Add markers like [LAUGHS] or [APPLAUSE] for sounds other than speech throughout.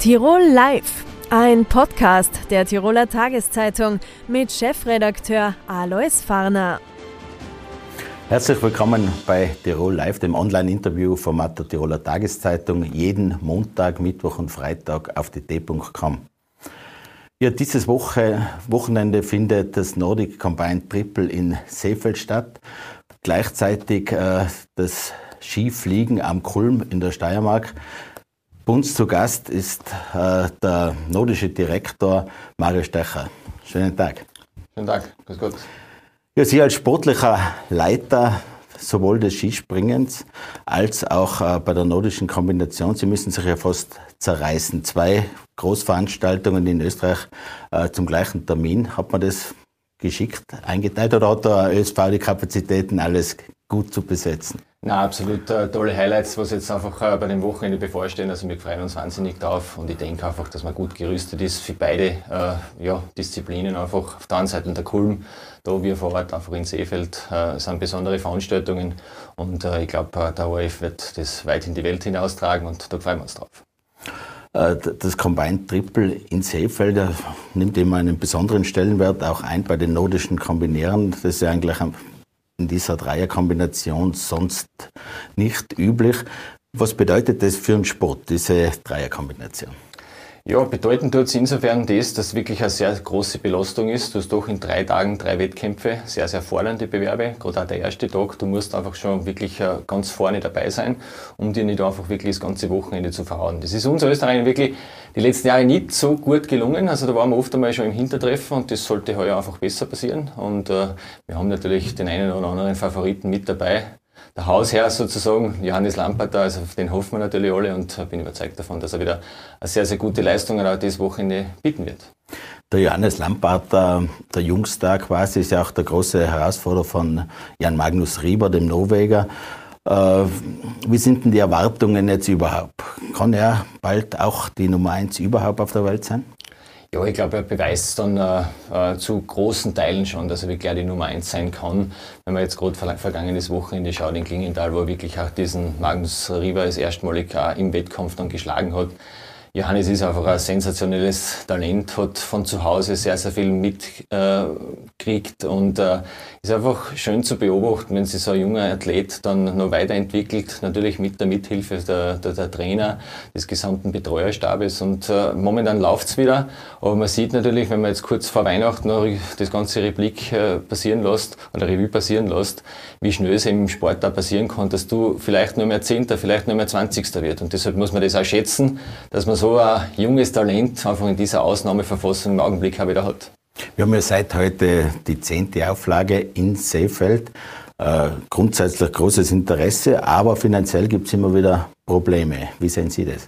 Tirol Live, ein Podcast der Tiroler Tageszeitung mit Chefredakteur Alois Farner. Herzlich willkommen bei Tirol Live, dem Online-Interview-Format der Tiroler Tageszeitung, jeden Montag, Mittwoch und Freitag auf dt.com. Ja, dieses Woche, Wochenende findet das Nordic Combined Triple in Seefeld statt. Gleichzeitig äh, das Skifliegen am Kulm in der Steiermark. Bei uns zu Gast ist äh, der nordische Direktor Mario Stecher. Schönen Tag. Schönen Tag, grüß Gott. Ja, Sie als sportlicher Leiter sowohl des Skispringens als auch äh, bei der nordischen Kombination, Sie müssen sich ja fast zerreißen. Zwei Großveranstaltungen in Österreich äh, zum gleichen Termin. Hat man das geschickt eingeteilt oder hat der ÖSV die Kapazitäten, alles gut zu besetzen? Na, absolut äh, tolle Highlights, was jetzt einfach äh, bei dem Wochenende bevorstehen. Also wir freuen uns wahnsinnig drauf und ich denke einfach, dass man gut gerüstet ist für beide äh, ja, Disziplinen. Einfach auf der einen Seite der Kulm, da wir vor Ort einfach in Seefeld äh, sind besondere Veranstaltungen und äh, ich glaube, äh, der ORF wird das weit in die Welt hinaustragen und da freuen wir uns drauf. Das Combined Triple in Seefeld nimmt immer einen besonderen Stellenwert auch ein bei den nordischen Kombinieren. Das ist ja eigentlich in dieser Dreierkombination sonst nicht üblich. Was bedeutet das für einen Sport, diese Dreierkombination? Ja, bedeutend tut es insofern das, dass wirklich eine sehr große Belastung ist. Du hast doch in drei Tagen drei Wettkämpfe, sehr, sehr fordernde Bewerbe. Gerade auch der erste Tag, du musst einfach schon wirklich äh, ganz vorne dabei sein, um dir nicht einfach wirklich das ganze Wochenende zu verhauen. Das ist uns Österreich wirklich die letzten Jahre nicht so gut gelungen. Also da waren wir oft einmal schon im Hintertreffen und das sollte heuer einfach besser passieren. Und äh, wir haben natürlich den einen oder anderen Favoriten mit dabei der Hausherr sozusagen, Johannes Lampert, also auf den hoffen wir natürlich alle und bin überzeugt davon, dass er wieder eine sehr, sehr gute Leistung auch dieses Wochenende bieten wird. Der Johannes Lampart, der, der Jungstar quasi, ist ja auch der große Herausforderer von Jan Magnus Rieber, dem Norweger. Äh, wie sind denn die Erwartungen jetzt überhaupt? Kann er bald auch die Nummer eins überhaupt auf der Welt sein? Ja, ich glaube, er beweist dann äh, äh, zu großen Teilen schon, dass er wirklich die Nummer eins sein kann. Wenn man jetzt gerade vergangenes Wochenende schaut in Klingenthal, wo er wirklich auch diesen Magnus Riva das erstmalig auch im Wettkampf dann geschlagen hat, Johannes ist einfach ein sensationelles Talent, hat von zu Hause sehr, sehr viel mitgekriegt äh, und äh, ist einfach schön zu beobachten, wenn sich so ein junger Athlet dann noch weiterentwickelt, natürlich mit der Mithilfe der, der, der Trainer, des gesamten Betreuerstabes. Und äh, momentan läuft's wieder, aber man sieht natürlich, wenn man jetzt kurz vor Weihnachten noch das ganze Replik äh, passieren lässt oder Revue passieren lässt, wie schnell es im Sport da passieren kann, dass du vielleicht nur mehr Zehnter, vielleicht nur mehr Zwanzigster wird. Und deshalb muss man das auch schätzen, dass man so ein junges Talent einfach in dieser Ausnahmeverfassung im Augenblick auch wieder hat. Wir haben ja seit heute die zehnte Auflage in Seefeld. Äh, grundsätzlich großes Interesse, aber finanziell gibt es immer wieder Probleme. Wie sehen Sie das?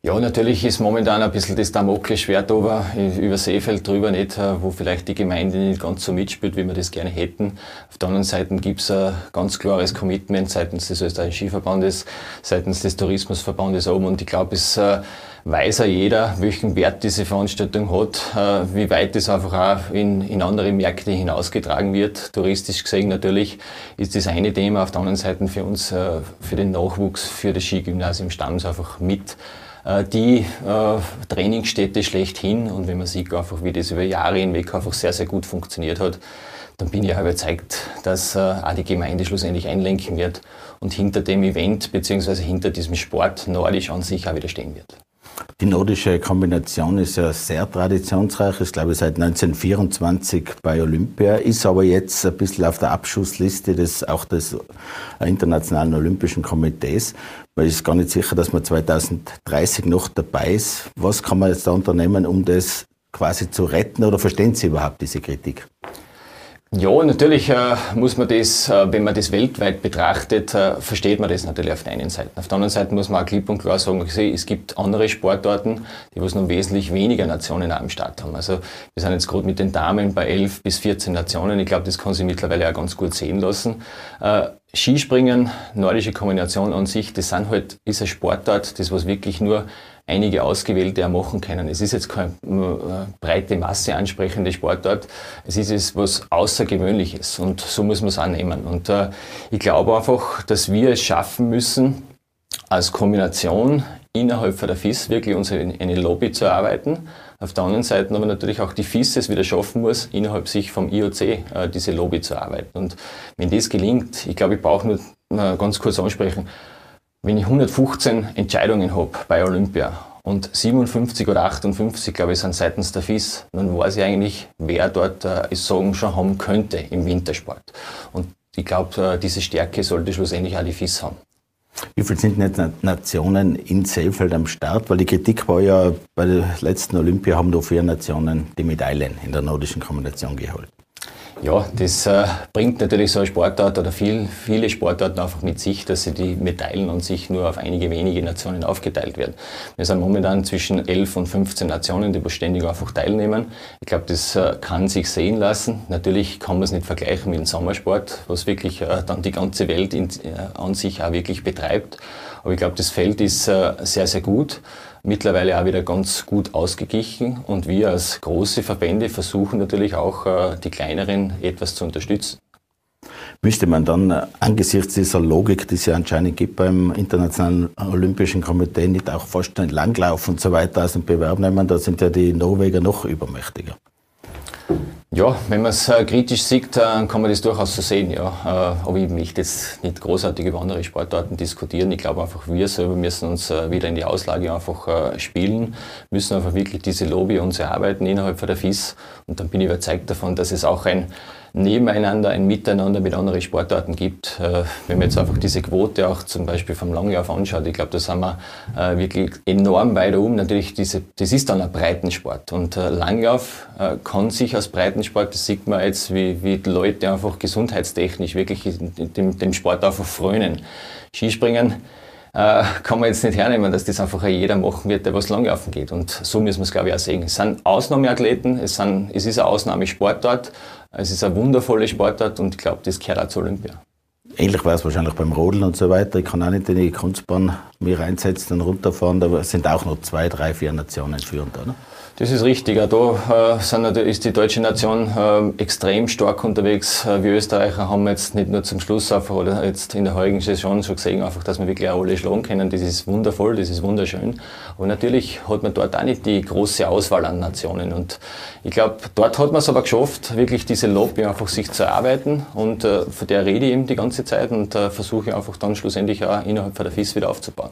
Ja, natürlich ist momentan ein bisschen das Damoklesschwert über, über Seefeld drüber, nicht, äh, wo vielleicht die Gemeinde nicht ganz so mitspielt, wie wir das gerne hätten. Auf der anderen Seite gibt es ein ganz klares Commitment seitens des österreichischen Skiverbandes, seitens des Tourismusverbandes oben und ich glaube, es äh, weiß ja jeder, welchen Wert diese Veranstaltung hat, äh, wie weit es einfach auch in, in andere Märkte hinausgetragen wird. Touristisch gesehen natürlich ist das eine Thema, auf der anderen Seite für uns, für den Nachwuchs, für das Skigymnasium Stamms einfach mit die äh, Trainingsstätte schlechthin. Und wenn man sieht einfach, wie das über Jahre hinweg einfach sehr, sehr gut funktioniert hat, dann bin ich auch überzeugt, dass äh, auch die Gemeinde schlussendlich einlenken wird und hinter dem Event bzw. hinter diesem Sport nordisch an sich auch wieder stehen wird. Die nordische Kombination ist ja sehr traditionsreich, ist glaube ich seit 1924 bei Olympia, ist aber jetzt ein bisschen auf der Abschussliste des, auch des Internationalen Olympischen Komitees. Man ist gar nicht sicher, dass man 2030 noch dabei ist. Was kann man jetzt da unternehmen, um das quasi zu retten oder verstehen Sie überhaupt diese Kritik? Ja, natürlich äh, muss man das, äh, wenn man das weltweit betrachtet, äh, versteht man das natürlich auf der einen Seite. Auf der anderen Seite muss man auch klipp und klar sagen, es gibt andere Sportarten, die was noch wesentlich weniger Nationen am Start haben. Also wir sind jetzt gerade mit den Damen bei 11 bis 14 Nationen. Ich glaube, das kann sich mittlerweile auch ganz gut sehen lassen. Äh, Skispringen, nordische Kombination an sich, das sind halt, ist eine Sportart, das was wirklich nur einige Ausgewählte auch machen können. Es ist jetzt keine äh, breite Masse ansprechende Sportart. Es ist es was Außergewöhnliches und so muss man es annehmen. Und äh, ich glaube einfach, dass wir es schaffen müssen, als Kombination innerhalb der FIS wirklich unsere eine Lobby zu erarbeiten. Auf der anderen Seite aber natürlich auch die FIS es wieder schaffen muss, innerhalb sich vom IOC äh, diese Lobby zu erarbeiten. Und wenn das gelingt, ich glaube, ich brauche nur äh, ganz kurz ansprechen, wenn ich 115 Entscheidungen habe bei Olympia und 57 oder 58, glaube ich, sind seitens der FIS, dann weiß ich eigentlich, wer dort äh, Sorgen schon haben könnte im Wintersport. Und ich glaube, äh, diese Stärke sollte schlussendlich auch die FIS haben. Wie viele sind jetzt Nationen in Seefeld am Start? Weil die Kritik war ja, bei der letzten Olympia haben nur vier Nationen die Medaillen in der nordischen Kombination geholt. Ja, das äh, bringt natürlich so eine Sportart oder viel, viele Sportarten einfach mit sich, dass sie die Medaillen an sich nur auf einige wenige Nationen aufgeteilt werden. Wir sind momentan zwischen 11 und 15 Nationen, die beständig einfach teilnehmen. Ich glaube, das äh, kann sich sehen lassen. Natürlich kann man es nicht vergleichen mit dem Sommersport, was wirklich äh, dann die ganze Welt in, äh, an sich auch wirklich betreibt. Aber ich glaube, das Feld ist äh, sehr, sehr gut mittlerweile auch wieder ganz gut ausgeglichen und wir als große Verbände versuchen natürlich auch äh, die kleineren etwas zu unterstützen. Müsste man dann äh, angesichts dieser Logik, die es ja anscheinend gibt beim Internationalen Olympischen Komitee, nicht auch fast den Langlauf und so weiter aus dem Bewerb nehmen? Da sind ja die Norweger noch übermächtiger. Ja, wenn man es äh, kritisch sieht, äh, kann man das durchaus so sehen. Ja. Äh, aber ich möchte jetzt nicht großartig über andere Sportarten diskutieren. Ich glaube einfach, wir selber müssen uns äh, wieder in die Auslage einfach äh, spielen, müssen einfach wirklich diese Lobby uns erarbeiten innerhalb von der FIS. Und dann bin ich überzeugt davon, dass es auch ein Nebeneinander, ein Miteinander mit anderen Sportarten gibt. Äh, wenn man jetzt einfach diese Quote auch zum Beispiel vom Langlauf anschaut, ich glaube, da sind wir äh, wirklich enorm weit oben. Natürlich, diese, das ist dann ein Breitensport. Und äh, Langlauf kann sich als Breitensport, das sieht man jetzt, wie, wie die Leute einfach gesundheitstechnisch wirklich dem, dem Sport einfach frönen. Skispringen, äh, kann man jetzt nicht hernehmen, dass das einfach jeder machen wird, der was langlaufen geht. Und so müssen wir es, glaube ich, auch sehen. Es sind Ausnahmeathleten, es, sind, es ist ein Ausnahmesportart, es ist eine wundervolle Sportart und ich glaube, das gehört auch zur Olympia. Ähnlich war es wahrscheinlich beim Rodeln und so weiter. Ich kann auch nicht in die Kunstbahn mich reinsetzen und runterfahren, da sind auch noch zwei, drei, vier Nationen führend, oder? Das ist richtig. da äh, ist die deutsche Nation äh, extrem stark unterwegs. Äh, wir Österreicher haben jetzt nicht nur zum Schluss einfach oder jetzt in der heutigen Saison schon gesehen, einfach, dass wir wirklich auch alle schlagen können. Das ist wundervoll, das ist wunderschön. Aber natürlich hat man dort auch nicht die große Auswahl an Nationen. Und ich glaube, dort hat man es aber geschafft, wirklich diese Lobby einfach sich zu erarbeiten. Und äh, von der rede ich eben die ganze Zeit und versuche einfach dann schlussendlich auch innerhalb von der FIS wieder aufzubauen.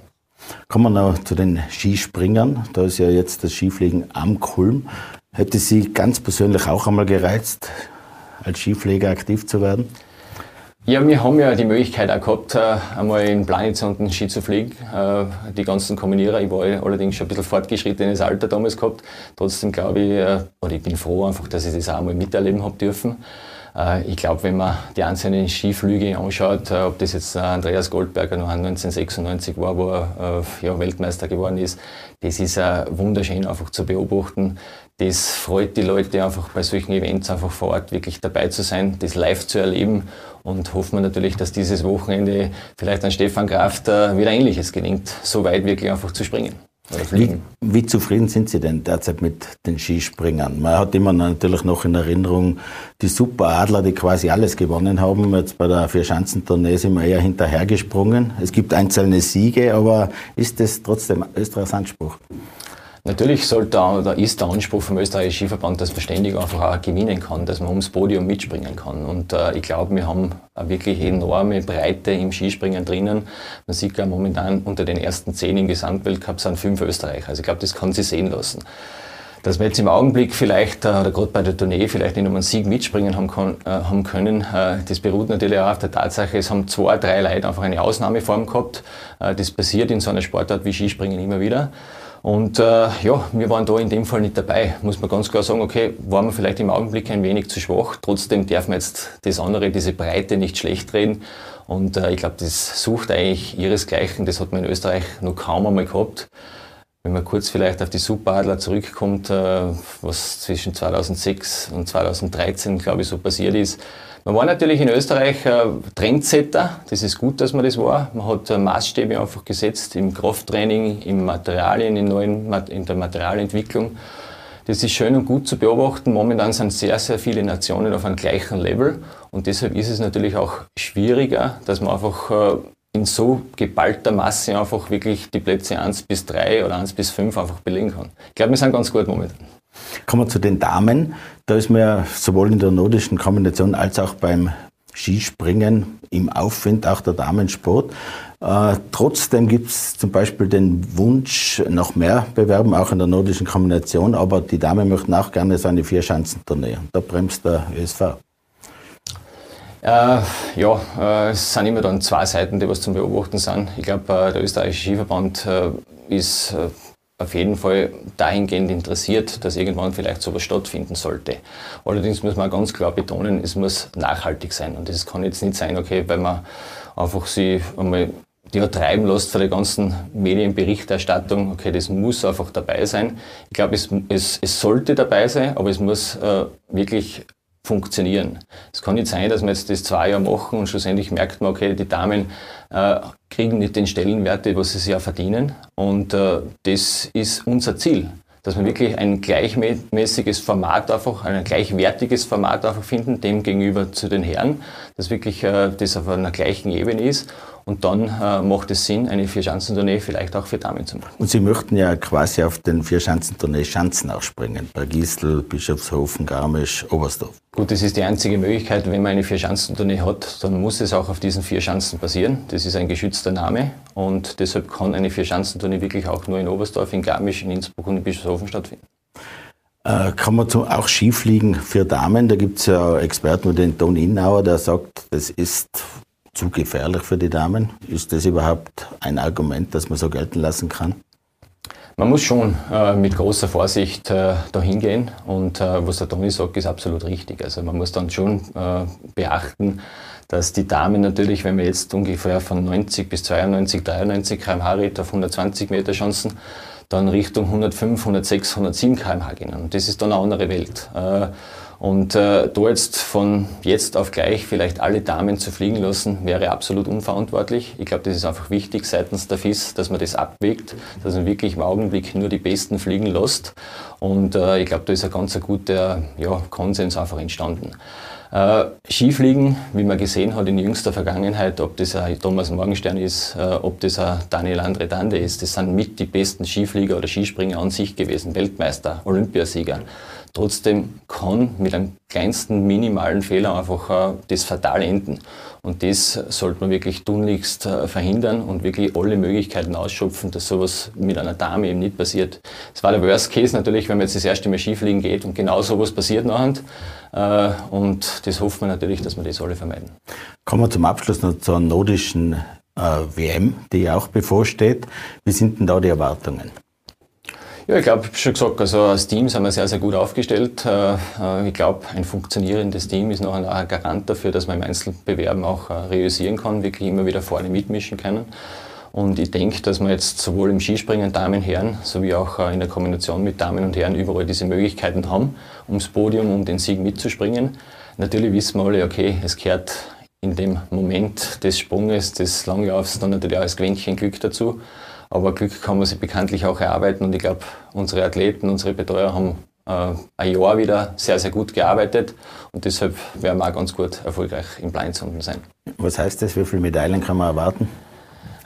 Kommen wir noch zu den Skispringern. Da ist ja jetzt das Skifliegen am Kulm. Hätte Sie ganz persönlich auch einmal gereizt, als Skiflieger aktiv zu werden? Ja, wir haben ja die Möglichkeit auch gehabt, äh, einmal in Planitz unten Ski zu fliegen. Äh, die ganzen Kombinierer, ich war allerdings schon ein bisschen fortgeschrittenes Alter damals gehabt. Trotzdem glaube ich, äh, oder ich bin froh einfach, dass ich das auch einmal miterleben habe dürfen. Äh, ich glaube, wenn man die einzelnen Skiflüge anschaut, äh, ob das jetzt Andreas Goldberger noch 1996 war, wo er äh, ja, Weltmeister geworden ist, das ist wunderschön einfach zu beobachten. Das freut die Leute einfach bei solchen Events einfach vor Ort wirklich dabei zu sein, das live zu erleben und hoffen wir natürlich, dass dieses Wochenende vielleicht an Stefan Kraft wieder Ähnliches gelingt, so weit wirklich einfach zu springen. Wie, wie, zufrieden sind Sie denn derzeit mit den Skispringern? Man hat immer natürlich noch in Erinnerung die Superadler, die quasi alles gewonnen haben. Jetzt bei der Vierschanzentournee sind wir eher hinterhergesprungen. Es gibt einzelne Siege, aber ist das trotzdem Österreichs Anspruch? Natürlich sollte, da ist der Anspruch vom österreichischen Skiverband, dass man ständig einfach auch gewinnen kann, dass man ums Podium mitspringen kann. Und äh, ich glaube, wir haben eine wirklich enorme Breite im Skispringen drinnen. Man sieht ja momentan unter den ersten zehn im Gesamtweltcup sind fünf Österreicher. Also ich glaube, das kann sich sehen lassen. Dass wir jetzt im Augenblick vielleicht, äh, oder gerade bei der Tournee, vielleicht nicht um einen Sieg mitspringen haben, äh, haben können, äh, das beruht natürlich auch auf der Tatsache, es haben zwei, drei Leute einfach eine Ausnahmeform gehabt. Das passiert in so einer Sportart wie Skispringen immer wieder. Und äh, ja, wir waren da in dem Fall nicht dabei. Muss man ganz klar sagen, okay, waren wir vielleicht im Augenblick ein wenig zu schwach. Trotzdem darf man jetzt das andere, diese Breite nicht schlecht reden. Und äh, ich glaube, das sucht eigentlich ihresgleichen. Das hat man in Österreich noch kaum einmal gehabt. Wenn man kurz vielleicht auf die Superadler zurückkommt, äh, was zwischen 2006 und 2013, glaube ich, so passiert ist, man war natürlich in Österreich äh, Trendsetter. Das ist gut, dass man das war. Man hat äh, Maßstäbe einfach gesetzt im Krafttraining, im Materialien, in, neuen, in der Materialentwicklung. Das ist schön und gut zu beobachten. Momentan sind sehr, sehr viele Nationen auf einem gleichen Level. Und deshalb ist es natürlich auch schwieriger, dass man einfach äh, in so geballter Masse einfach wirklich die Plätze 1 bis 3 oder 1 bis 5 einfach belegen kann. Ich glaube, wir sind ganz gut momentan. Kommen wir zu den Damen. Da ist man ja sowohl in der nordischen Kombination als auch beim Skispringen im Aufwind, auch der Damensport. Äh, trotzdem gibt es zum Beispiel den Wunsch, noch mehr bewerben, auch in der nordischen Kombination, aber die Damen möchten auch gerne so eine Vierschanzentournee. Da bremst der ÖSV. Äh, ja, äh, es sind immer dann zwei Seiten, die was zum Beobachten sind. Ich glaube, äh, der österreichische Skiverband äh, ist äh, auf jeden Fall dahingehend interessiert, dass irgendwann vielleicht sowas stattfinden sollte. Allerdings muss man ganz klar betonen, es muss nachhaltig sein. Und es kann jetzt nicht sein, okay, weil man einfach sie einmal die hat treiben lässt für die ganzen Medienberichterstattung, okay, das muss einfach dabei sein. Ich glaube, es, es, es sollte dabei sein, aber es muss äh, wirklich funktionieren. Es kann nicht sein, dass wir jetzt das zwei Jahre machen und schlussendlich merkt man, okay, die Damen äh, kriegen nicht den Stellenwert, was sie sich ja verdienen. Und äh, das ist unser Ziel, dass wir wirklich ein gleichmäßiges Format einfach, ein gleichwertiges Format einfach finden, dem gegenüber zu den Herren, dass wirklich äh, das auf einer gleichen Ebene ist und dann äh, macht es Sinn, eine Vierschanzentournee vielleicht auch für Damen zu machen. Und Sie möchten ja quasi auf den Vierschanzentournee Schanzen auch springen. Bei Gistel, Bischofshofen, Garmisch, Oberstdorf. Gut, das ist die einzige Möglichkeit. Wenn man eine Vierschanzentournee hat, dann muss es auch auf diesen vier Schanzen passieren. Das ist ein geschützter Name und deshalb kann eine Vierschanzentournee wirklich auch nur in Oberstdorf, in Garmisch, in Innsbruck und in Bischofshofen stattfinden. Äh, kann man zum, auch Skifliegen für Damen? Da gibt es ja Experten wie den Ton Innauer, der sagt, das ist zu gefährlich für die Damen? Ist das überhaupt ein Argument, das man so gelten lassen kann? Man muss schon äh, mit großer Vorsicht äh, dahin gehen und äh, was der Toni sagt, ist absolut richtig. Also man muss dann schon äh, beachten, dass die Damen natürlich, wenn wir jetzt ungefähr von 90 bis 92, 93 km/h reden auf 120 Meter Chancen, dann Richtung 105, 106, 107 km/h gehen. Und das ist dann eine andere Welt. Und äh, da jetzt von jetzt auf gleich vielleicht alle Damen zu fliegen lassen, wäre absolut unverantwortlich. Ich glaube, das ist einfach wichtig seitens der FIS, dass man das abwägt, dass man wirklich im Augenblick nur die Besten fliegen lässt. Und äh, ich glaube, da ist ein ganz guter ja, Konsens einfach entstanden. Äh, Skifliegen, wie man gesehen hat in jüngster Vergangenheit, ob das ein Thomas Morgenstern ist, äh, ob das ein Daniel Andretande ist, das sind mit die besten Skiflieger oder Skispringer an sich gewesen, Weltmeister, Olympiasieger. Trotzdem kann mit einem kleinsten minimalen Fehler einfach äh, das fatal enden. Und das sollte man wirklich tunlichst äh, verhindern und wirklich alle Möglichkeiten ausschöpfen, dass sowas mit einer Dame eben nicht passiert. Es war der Worst Case natürlich, wenn man jetzt das erste Mal Skifliegen geht und genau sowas passiert nachher. Äh, und das hoffen wir natürlich, dass wir das alle vermeiden. Kommen wir zum Abschluss noch zur nordischen WM, die ja auch bevorsteht. Wie sind denn da die Erwartungen? Ja, ich glaube, schon gesagt, also als Team sind wir sehr, sehr gut aufgestellt. Äh, äh, ich glaube, ein funktionierendes Team ist noch ein Garant dafür, dass man im Einzelbewerben auch äh, realisieren kann, wirklich immer wieder vorne mitmischen können. Und ich denke, dass wir jetzt sowohl im Skispringen Damen, Herren, sowie auch in der Kombination mit Damen und Herren überall diese Möglichkeiten haben, ums Podium, um den Sieg mitzuspringen. Natürlich wissen wir alle, okay, es gehört in dem Moment des Sprunges, des Langlaufs dann natürlich auch das Quäntchen Glück dazu. Aber Glück kann man sich bekanntlich auch erarbeiten und ich glaube, unsere Athleten, unsere Betreuer haben äh, ein Jahr wieder sehr, sehr gut gearbeitet und deshalb werden wir auch ganz gut erfolgreich im Blindsonden sein. Was heißt das? Wie viele Medaillen kann man erwarten?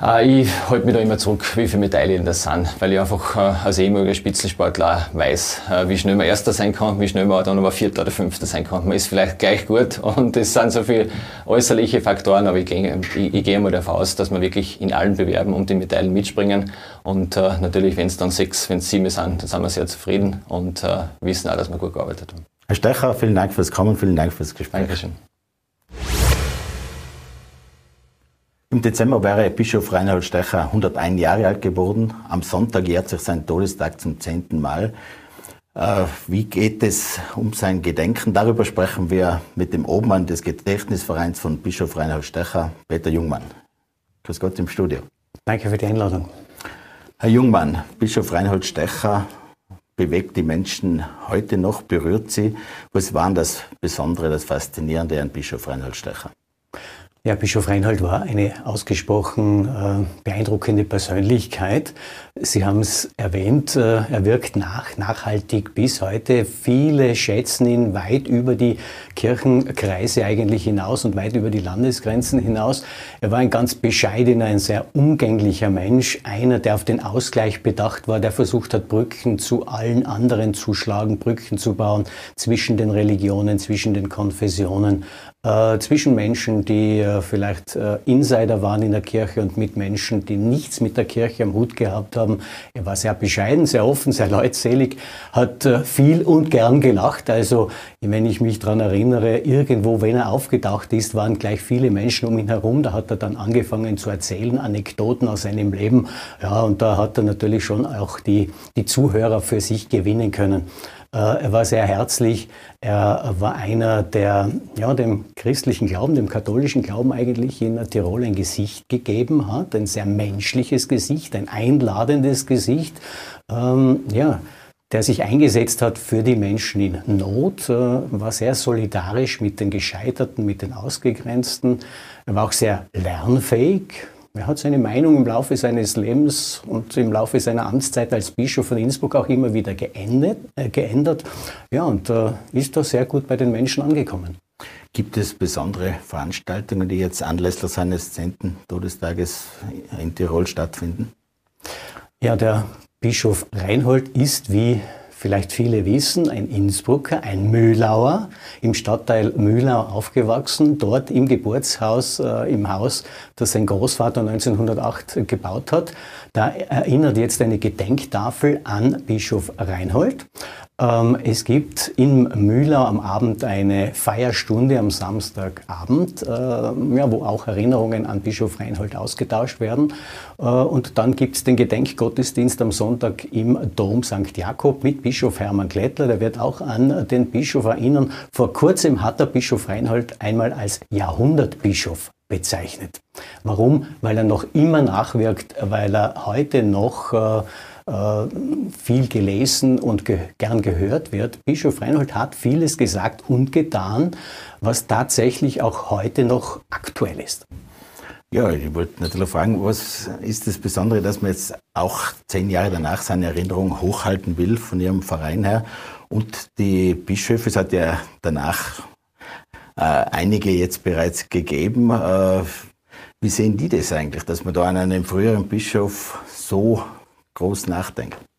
Äh, ich halte mich da immer zurück, wie viele Medaillen das sind, weil ich einfach äh, als ehemaliger Spitzensportler weiß, äh, wie schnell man Erster sein kann, wie schnell man dann aber Vierter oder Fünfter sein kann. Man ist vielleicht gleich gut [LAUGHS] und das sind so viele äußerliche Faktoren, aber ich gehe, ich, ich gehe mal davon aus, dass wir wirklich in allen Bewerben um die Medaillen mitspringen und äh, natürlich, wenn es dann sechs, wenn es sieben sind, dann sind wir sehr zufrieden und äh, wissen auch, dass wir gut gearbeitet haben. Herr Stecher, vielen Dank fürs Kommen, vielen Dank fürs Gespräch. Dankeschön. Im Dezember wäre Bischof Reinhold Stecher 101 Jahre alt geworden. Am Sonntag jährt sich sein Todestag zum zehnten Mal. Äh, wie geht es um sein Gedenken? Darüber sprechen wir mit dem Obmann des Gedächtnisvereins von Bischof Reinhold Stecher, Peter Jungmann. Grüß Gott im Studio. Danke für die Einladung. Herr Jungmann, Bischof Reinhold Stecher bewegt die Menschen heute noch, berührt sie. Was war das Besondere, das Faszinierende an Bischof Reinhold Stecher? Ja, Bischof Reinhold war eine ausgesprochen äh, beeindruckende Persönlichkeit. Sie haben es erwähnt, äh, er wirkt nach, nachhaltig bis heute. Viele schätzen ihn weit über die Kirchenkreise eigentlich hinaus und weit über die Landesgrenzen hinaus. Er war ein ganz bescheidener, ein sehr umgänglicher Mensch, einer, der auf den Ausgleich bedacht war, der versucht hat, Brücken zu allen anderen zu schlagen, Brücken zu bauen zwischen den Religionen, zwischen den Konfessionen äh, zwischen Menschen, die äh, vielleicht äh, Insider waren in der Kirche und mit Menschen, die nichts mit der Kirche am Hut gehabt haben. Er war sehr bescheiden, sehr offen, sehr [LAUGHS] leutselig, hat äh, viel und gern gelacht. Also wenn ich mich daran erinnere, irgendwo, wenn er aufgetaucht ist, waren gleich viele Menschen um ihn herum. Da hat er dann angefangen zu erzählen, Anekdoten aus seinem Leben. Ja, und da hat er natürlich schon auch die, die Zuhörer für sich gewinnen können. Äh, er war sehr herzlich. Er war einer, der ja, dem christlichen Glauben, dem katholischen Glauben eigentlich in Tirol ein Gesicht gegeben hat. Ein sehr menschliches Gesicht, ein einladendes Gesicht. Ähm, ja, der sich eingesetzt hat für die Menschen in Not, äh, war sehr solidarisch mit den Gescheiterten, mit den Ausgegrenzten. Er war auch sehr lernfähig, er hat seine Meinung im Laufe seines Lebens und im Laufe seiner Amtszeit als Bischof von Innsbruck auch immer wieder geändert. Äh, geändert. Ja, und äh, ist da sehr gut bei den Menschen angekommen. Gibt es besondere Veranstaltungen, die jetzt anlässlich seines 10. Todestages in Tirol stattfinden? Ja, der Bischof Reinhold ist, wie vielleicht viele wissen, ein Innsbrucker, ein Mühlauer, im Stadtteil Mühlau aufgewachsen, dort im Geburtshaus, äh, im Haus, das sein Großvater 1908 gebaut hat. Da erinnert jetzt eine Gedenktafel an Bischof Reinhold. Ähm, es gibt in Mühlau am Abend eine Feierstunde am Samstagabend, äh, ja, wo auch Erinnerungen an Bischof Reinhold ausgetauscht werden. Äh, und dann gibt es den Gedenkgottesdienst am Sonntag im Dom St. Jakob mit Bischof Hermann Klettler. Der wird auch an den Bischof erinnern. Vor kurzem hat der Bischof Reinhold einmal als Jahrhundertbischof bezeichnet. Warum? Weil er noch immer nachwirkt, weil er heute noch äh, äh, viel gelesen und ge gern gehört wird. Bischof Reinhold hat vieles gesagt und getan, was tatsächlich auch heute noch aktuell ist. Ja, ich wollte natürlich fragen, was ist das Besondere, dass man jetzt auch zehn Jahre danach seine Erinnerung hochhalten will von Ihrem Verein her? Und die Bischöfe, es hat ja danach einige jetzt bereits gegeben. Äh, wie sehen die das eigentlich, dass man da an einem früheren Bischof so groß nachdenken.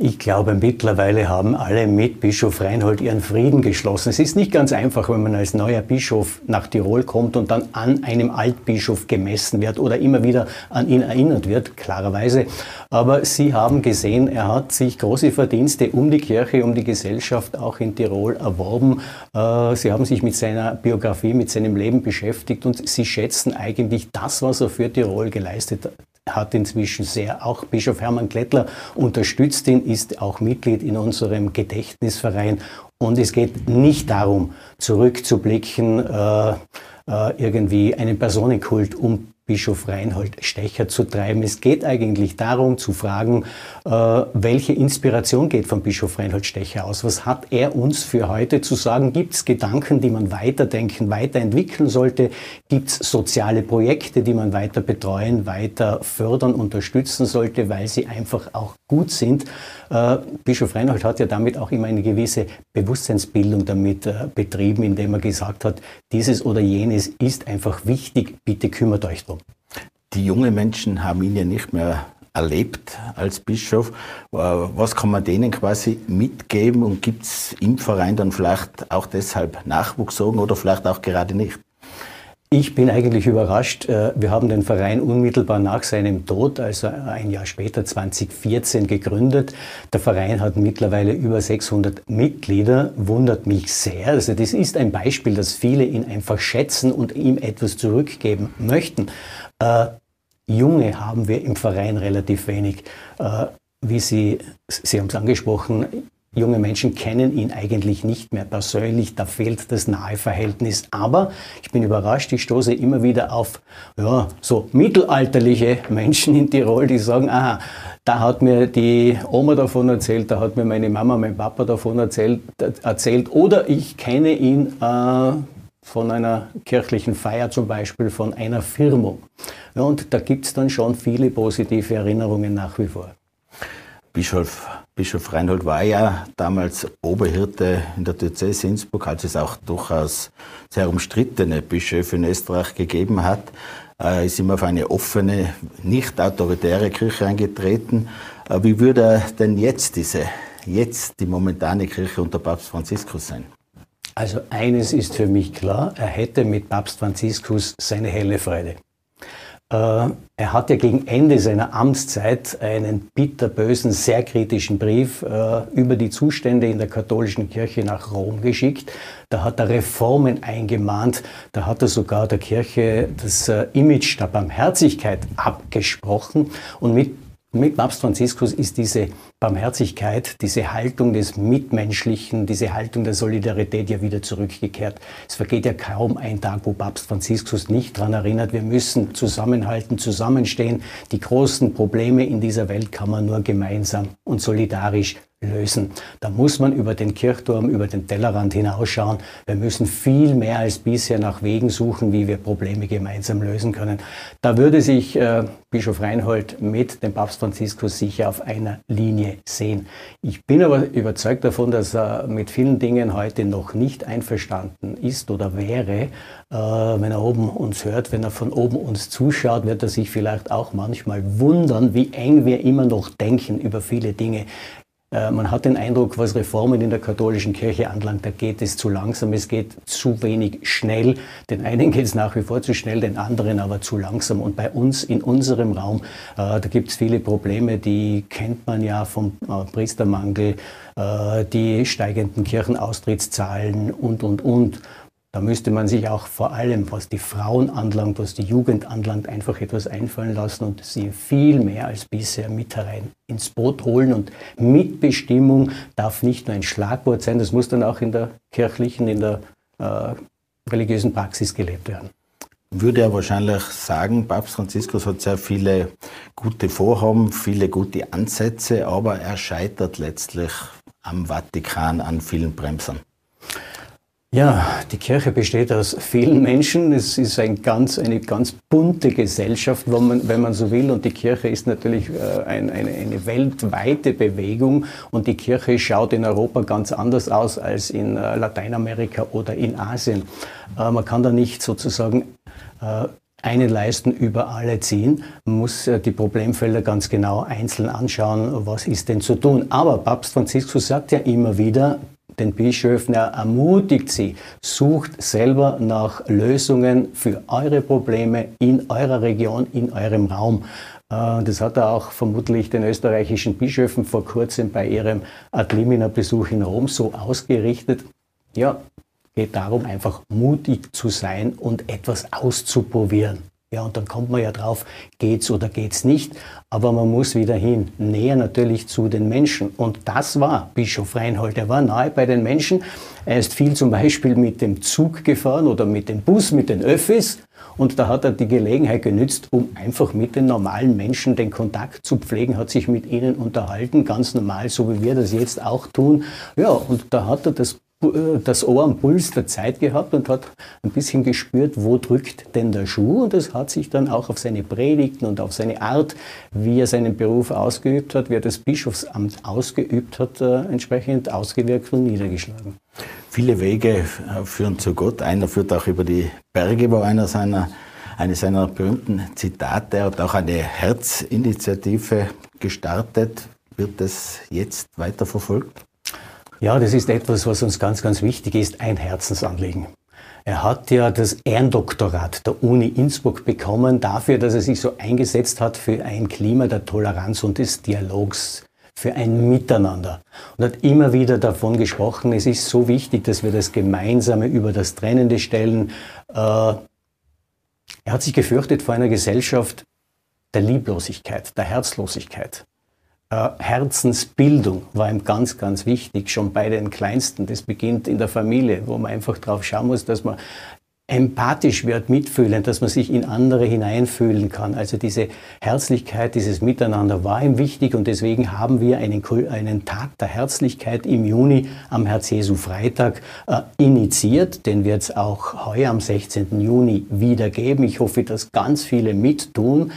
Ich glaube, mittlerweile haben alle mit Bischof Reinhold ihren Frieden geschlossen. Es ist nicht ganz einfach, wenn man als neuer Bischof nach Tirol kommt und dann an einem Altbischof gemessen wird oder immer wieder an ihn erinnert wird, klarerweise. Aber Sie haben gesehen, er hat sich große Verdienste um die Kirche, um die Gesellschaft auch in Tirol erworben. Äh, Sie haben sich mit seiner Biografie, mit seinem Leben beschäftigt und Sie schätzen eigentlich das, was er für Tirol geleistet hat inzwischen sehr. Auch Bischof Hermann Klettler unterstützt ihn, ist auch Mitglied in unserem Gedächtnisverein. Und es geht nicht darum, zurückzublicken, äh, äh, irgendwie einen Personenkult um Bischof Reinhold Stecher zu treiben. Es geht eigentlich darum zu fragen, äh, welche Inspiration geht von Bischof Reinhold Stecher aus? Was hat er uns für heute zu sagen? Gibt es Gedanken, die man weiterdenken, weiterentwickeln sollte? Gibt es soziale Projekte, die man weiter betreuen, weiter fördern, unterstützen sollte, weil sie einfach auch gut sind? Äh, Bischof Reinhold hat ja damit auch immer eine gewisse Bewusstseinsbildung damit äh, betrieben, indem er gesagt hat, dieses oder jenes ist einfach wichtig, bitte kümmert euch drum. Die jungen Menschen haben ihn ja nicht mehr erlebt als Bischof. Äh, was kann man denen quasi mitgeben und gibt es im Verein dann vielleicht auch deshalb Nachwuchssorgen oder vielleicht auch gerade nicht? Ich bin eigentlich überrascht. Äh, wir haben den Verein unmittelbar nach seinem Tod, also ein Jahr später, 2014, gegründet. Der Verein hat mittlerweile über 600 Mitglieder. Wundert mich sehr. Also das ist ein Beispiel, dass viele ihn einfach schätzen und ihm etwas zurückgeben möchten. Äh, Junge haben wir im Verein relativ wenig. Äh, wie Sie, Sie haben es angesprochen, Junge Menschen kennen ihn eigentlich nicht mehr persönlich, da fehlt das nahe Verhältnis. Aber ich bin überrascht, ich stoße immer wieder auf ja, so mittelalterliche Menschen in Tirol, die sagen, aha, da hat mir die Oma davon erzählt, da hat mir meine Mama, mein Papa davon erzählt, erzählt oder ich kenne ihn äh, von einer kirchlichen Feier zum Beispiel, von einer Firmung. Ja, und da gibt es dann schon viele positive Erinnerungen nach wie vor. Bischof, Bischof Reinhold war ja damals Oberhirte in der Diözese Innsbruck, als es auch durchaus sehr umstrittene Bischöfe in Österreich gegeben hat. Er ist immer auf eine offene, nicht autoritäre Kirche eingetreten. Wie würde denn jetzt diese, jetzt die momentane Kirche unter Papst Franziskus sein? Also eines ist für mich klar, er hätte mit Papst Franziskus seine helle Freude. Äh, er hat ja gegen Ende seiner Amtszeit einen bitterbösen, sehr kritischen Brief äh, über die Zustände in der katholischen Kirche nach Rom geschickt. Da hat er Reformen eingemahnt. Da hat er sogar der Kirche das äh, Image der Barmherzigkeit abgesprochen. Und mit mit Papst Franziskus ist diese Barmherzigkeit, diese Haltung des Mitmenschlichen, diese Haltung der Solidarität ja wieder zurückgekehrt. Es vergeht ja kaum ein Tag, wo Papst Franziskus nicht daran erinnert, wir müssen zusammenhalten, zusammenstehen. Die großen Probleme in dieser Welt kann man nur gemeinsam und solidarisch lösen. Da muss man über den Kirchturm, über den Tellerrand hinausschauen. Wir müssen viel mehr als bisher nach Wegen suchen, wie wir Probleme gemeinsam lösen können. Da würde sich äh, Bischof Reinhold mit dem Papst Franziskus sicher auf einer Linie sehen. Ich bin aber überzeugt davon, dass er mit vielen Dingen heute noch nicht einverstanden ist oder wäre. Äh, wenn er oben uns hört, wenn er von oben uns zuschaut, wird er sich vielleicht auch manchmal wundern, wie eng wir immer noch denken über viele Dinge. Äh, man hat den Eindruck, was Reformen in der katholischen Kirche anlangt, da geht es zu langsam, es geht zu wenig schnell. Den einen geht es nach wie vor zu schnell, den anderen aber zu langsam. Und bei uns in unserem Raum, äh, da gibt es viele Probleme, die kennt man ja vom äh, Priestermangel, die steigenden Kirchenaustrittszahlen und, und, und. Da müsste man sich auch vor allem, was die Frauen anlangt, was die Jugend anlangt, einfach etwas einfallen lassen und sie viel mehr als bisher mit herein ins Boot holen. Und Mitbestimmung darf nicht nur ein Schlagwort sein, das muss dann auch in der kirchlichen, in der äh, religiösen Praxis gelebt werden. Würde er wahrscheinlich sagen, Papst Franziskus hat sehr viele gute Vorhaben, viele gute Ansätze, aber er scheitert letztlich am Vatikan an vielen Bremsern. Ja, die Kirche besteht aus vielen Menschen. Es ist ein ganz, eine ganz bunte Gesellschaft, wenn man, wenn man so will. Und die Kirche ist natürlich äh, ein, eine, eine, weltweite Bewegung. Und die Kirche schaut in Europa ganz anders aus als in äh, Lateinamerika oder in Asien. Äh, man kann da nicht sozusagen eine Leisten über alle ziehen. Man muss die Problemfelder ganz genau einzeln anschauen, was ist denn zu tun. Aber Papst Franziskus sagt ja immer wieder, den Bischöfen, er ermutigt sie, sucht selber nach Lösungen für eure Probleme in eurer Region, in eurem Raum. Äh, das hat er auch vermutlich den österreichischen Bischöfen vor kurzem bei ihrem Adlimina-Besuch in Rom so ausgerichtet. Ja, geht darum, einfach mutig zu sein und etwas auszuprobieren. Ja, und dann kommt man ja drauf, geht's oder geht's nicht. Aber man muss wieder hin, näher natürlich zu den Menschen. Und das war Bischof Reinhold. Er war nahe bei den Menschen. Er ist viel zum Beispiel mit dem Zug gefahren oder mit dem Bus, mit den Öffis. Und da hat er die Gelegenheit genützt, um einfach mit den normalen Menschen den Kontakt zu pflegen, hat sich mit ihnen unterhalten, ganz normal, so wie wir das jetzt auch tun. Ja, und da hat er das das Ohr am Puls der Zeit gehabt und hat ein bisschen gespürt, wo drückt denn der Schuh. Und das hat sich dann auch auf seine Predigten und auf seine Art, wie er seinen Beruf ausgeübt hat, wie er das Bischofsamt ausgeübt hat, äh, entsprechend ausgewirkt und niedergeschlagen. Viele Wege äh, führen zu Gott. Einer führt auch über die Berge, wo einer seiner, eine seiner berühmten Zitate, er hat auch eine Herzinitiative gestartet. Wird das jetzt weiter verfolgt? Ja, das ist etwas, was uns ganz, ganz wichtig ist, ein Herzensanliegen. Er hat ja das Ehrendoktorat der Uni Innsbruck bekommen dafür, dass er sich so eingesetzt hat für ein Klima der Toleranz und des Dialogs, für ein Miteinander. Und hat immer wieder davon gesprochen, es ist so wichtig, dass wir das Gemeinsame über das Trennende stellen. Äh, er hat sich gefürchtet vor einer Gesellschaft der Lieblosigkeit, der Herzlosigkeit. Äh, Herzensbildung war ihm ganz, ganz wichtig, schon bei den Kleinsten. Das beginnt in der Familie, wo man einfach drauf schauen muss, dass man empathisch wird, mitfühlend, dass man sich in andere hineinfühlen kann. Also diese Herzlichkeit, dieses Miteinander war ihm wichtig und deswegen haben wir einen, einen Tag der Herzlichkeit im Juni am Herz-Jesu-Freitag äh, initiiert. Den wird es auch heuer am 16. Juni wieder geben. Ich hoffe, dass ganz viele mittun.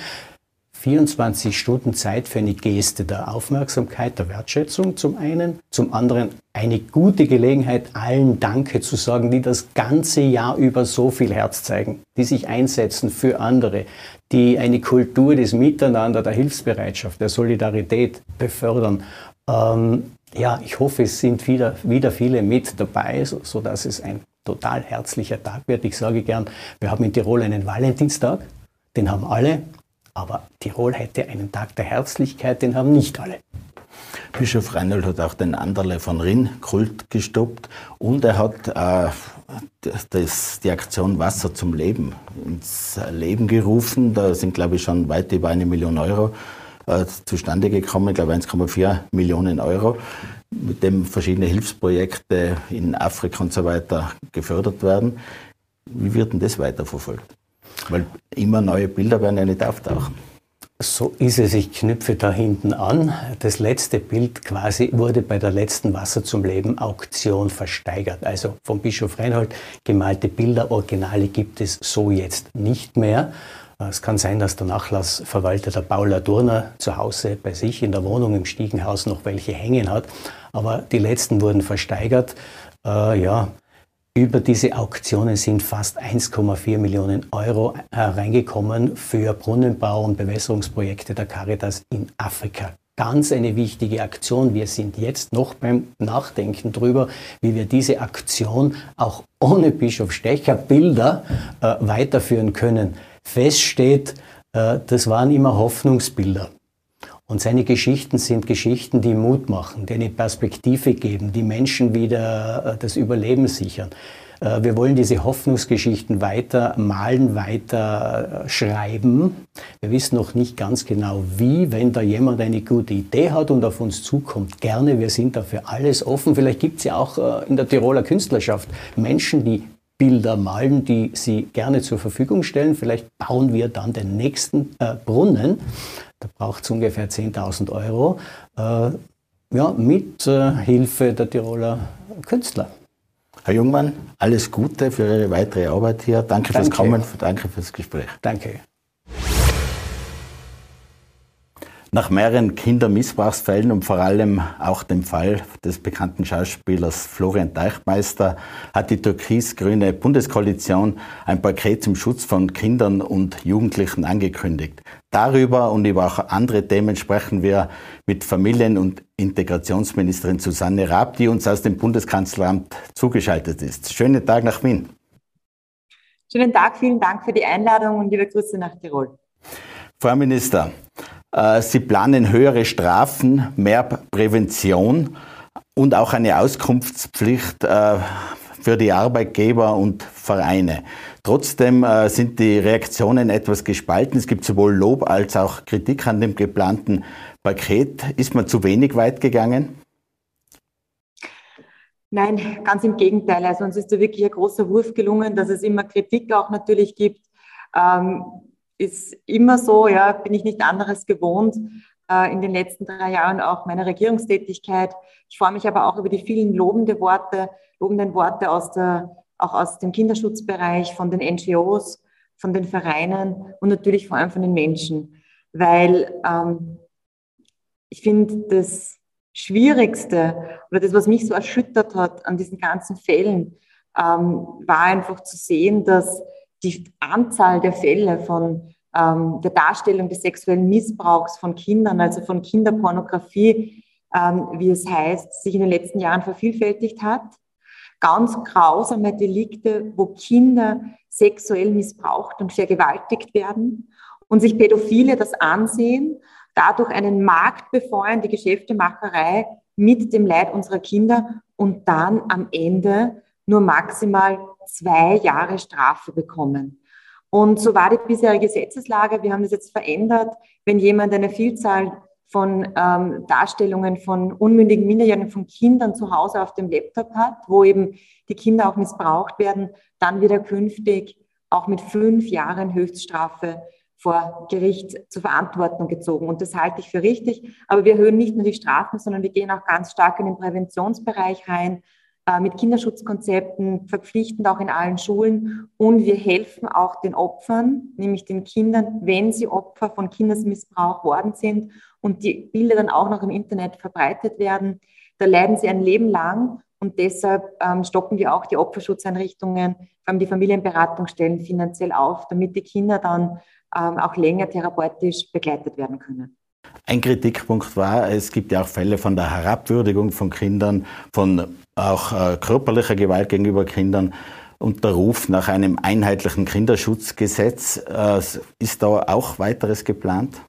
24 Stunden Zeit für eine Geste der Aufmerksamkeit, der Wertschätzung zum einen, zum anderen eine gute Gelegenheit, allen Danke zu sagen, die das ganze Jahr über so viel Herz zeigen, die sich einsetzen für andere, die eine Kultur des Miteinander, der Hilfsbereitschaft, der Solidarität befördern. Ähm, ja, ich hoffe, es sind wieder, wieder viele mit dabei, so, dass es ein total herzlicher Tag wird. Ich sage gern, wir haben in Tirol einen Valentinstag, den haben alle, aber Tirol hätte einen Tag der Herzlichkeit, den haben nicht alle. Bischof Reinhold hat auch den Anderle von Rinn Kult gestoppt und er hat äh, das, die Aktion Wasser zum Leben ins Leben gerufen. Da sind, glaube ich, schon weit über eine Million Euro äh, zustande gekommen, ich glaube 1,4 Millionen Euro, mit dem verschiedene Hilfsprojekte in Afrika und so weiter gefördert werden. Wie wird denn das weiterverfolgt? Weil immer neue Bilder werden ja nicht auftauchen. So ist es. Ich knüpfe da hinten an. Das letzte Bild quasi wurde bei der letzten Wasser zum Leben Auktion versteigert. Also vom Bischof Reinhold gemalte Bilder, Originale gibt es so jetzt nicht mehr. Es kann sein, dass der Nachlassverwalter der Paula Durner zu Hause bei sich in der Wohnung im Stiegenhaus noch welche hängen hat. Aber die letzten wurden versteigert. Äh, ja, über diese Auktionen sind fast 1,4 Millionen Euro hereingekommen für Brunnenbau und Bewässerungsprojekte der Caritas in Afrika. Ganz eine wichtige Aktion. Wir sind jetzt noch beim Nachdenken darüber, wie wir diese Aktion auch ohne Bischof Stecher Bilder äh, weiterführen können. Fest steht, äh, das waren immer Hoffnungsbilder. Und seine Geschichten sind Geschichten, die Mut machen, die eine Perspektive geben, die Menschen wieder äh, das Überleben sichern. Äh, wir wollen diese Hoffnungsgeschichten weiter malen, weiter äh, schreiben. Wir wissen noch nicht ganz genau wie. Wenn da jemand eine gute Idee hat und auf uns zukommt, gerne. Wir sind dafür alles offen. Vielleicht gibt es ja auch in der Tiroler Künstlerschaft Menschen, die Bilder malen, die sie gerne zur Verfügung stellen. Vielleicht bauen wir dann den nächsten Brunnen. Da braucht es ungefähr 10.000 Euro. Äh, ja, mit äh, Hilfe der Tiroler Künstler. Herr Jungmann, alles Gute für Ihre weitere Arbeit hier. Danke, danke. fürs Kommen, danke fürs Gespräch. Danke. Nach mehreren Kindermissbrauchsfällen und vor allem auch dem Fall des bekannten Schauspielers Florian Deichmeister hat die türkis-grüne Bundeskoalition ein Paket zum Schutz von Kindern und Jugendlichen angekündigt. Darüber und über auch andere Themen sprechen wir mit Familien- und Integrationsministerin Susanne Raab, die uns aus dem Bundeskanzleramt zugeschaltet ist. Schönen Tag nach Wien. Schönen Tag, vielen Dank für die Einladung und liebe Grüße nach Tirol. Frau Minister, Sie planen höhere Strafen, mehr Prävention und auch eine Auskunftspflicht äh, für die Arbeitgeber und Vereine. Trotzdem äh, sind die Reaktionen etwas gespalten. Es gibt sowohl Lob als auch Kritik an dem geplanten Paket. Ist man zu wenig weit gegangen? Nein, ganz im Gegenteil. Also uns ist da wirklich ein großer Wurf gelungen, dass es immer Kritik auch natürlich gibt. Ähm, ist immer so, ja, bin ich nicht anderes gewohnt äh, in den letzten drei Jahren auch meiner Regierungstätigkeit. Ich freue mich aber auch über die vielen lobende Worte, lobenden Worte aus der, auch aus dem Kinderschutzbereich, von den NGOs, von den Vereinen und natürlich vor allem von den Menschen, weil ähm, ich finde, das Schwierigste oder das, was mich so erschüttert hat an diesen ganzen Fällen, ähm, war einfach zu sehen, dass die Anzahl der Fälle von ähm, der Darstellung des sexuellen Missbrauchs von Kindern, also von Kinderpornografie, ähm, wie es heißt, sich in den letzten Jahren vervielfältigt hat. Ganz grausame Delikte, wo Kinder sexuell missbraucht und vergewaltigt werden und sich Pädophile das ansehen, dadurch einen Markt befeuern, die Geschäftemacherei mit dem Leid unserer Kinder und dann am Ende nur maximal zwei Jahre Strafe bekommen. Und so war die bisherige Gesetzeslage. Wir haben das jetzt verändert. Wenn jemand eine Vielzahl von ähm, Darstellungen von unmündigen Minderjährigen, von Kindern zu Hause auf dem Laptop hat, wo eben die Kinder auch missbraucht werden, dann wieder künftig auch mit fünf Jahren Höchststrafe vor Gericht zur Verantwortung gezogen. Und das halte ich für richtig. Aber wir erhöhen nicht nur die Strafen, sondern wir gehen auch ganz stark in den Präventionsbereich rein, mit Kinderschutzkonzepten, verpflichtend auch in allen Schulen. Und wir helfen auch den Opfern, nämlich den Kindern, wenn sie Opfer von Kindesmissbrauch worden sind und die Bilder dann auch noch im Internet verbreitet werden. Da leiden sie ein Leben lang und deshalb ähm, stocken wir auch die Opferschutzeinrichtungen, vor allem die Familienberatungsstellen finanziell auf, damit die Kinder dann ähm, auch länger therapeutisch begleitet werden können. Ein Kritikpunkt war, es gibt ja auch Fälle von der Herabwürdigung von Kindern, von auch äh, körperlicher Gewalt gegenüber Kindern und der Ruf nach einem einheitlichen Kinderschutzgesetz. Äh, ist da auch weiteres geplant?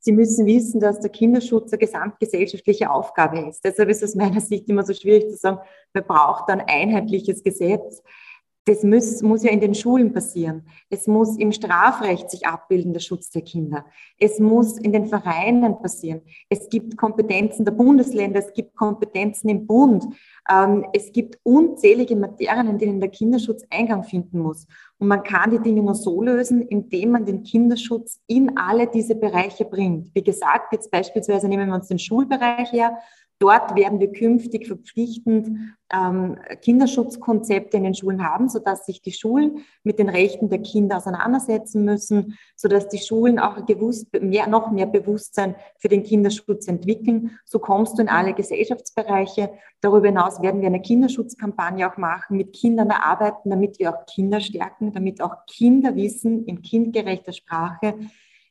Sie müssen wissen, dass der Kinderschutz eine gesamtgesellschaftliche Aufgabe ist. Deshalb ist es aus meiner Sicht immer so schwierig zu sagen, man braucht ein einheitliches Gesetz. Das muss, muss ja in den Schulen passieren. Es muss im Strafrecht sich abbilden, der Schutz der Kinder. Es muss in den Vereinen passieren. Es gibt Kompetenzen der Bundesländer, es gibt Kompetenzen im Bund. Ähm, es gibt unzählige Materien, in denen der Kinderschutz Eingang finden muss. Und man kann die Dinge nur so lösen, indem man den Kinderschutz in alle diese Bereiche bringt. Wie gesagt, jetzt beispielsweise nehmen wir uns den Schulbereich her Dort werden wir künftig verpflichtend ähm, Kinderschutzkonzepte in den Schulen haben, sodass sich die Schulen mit den Rechten der Kinder auseinandersetzen müssen, sodass die Schulen auch gewusst, mehr, noch mehr Bewusstsein für den Kinderschutz entwickeln. So kommst du in alle Gesellschaftsbereiche. Darüber hinaus werden wir eine Kinderschutzkampagne auch machen, mit Kindern erarbeiten, damit wir auch Kinder stärken, damit auch Kinder wissen in kindgerechter Sprache,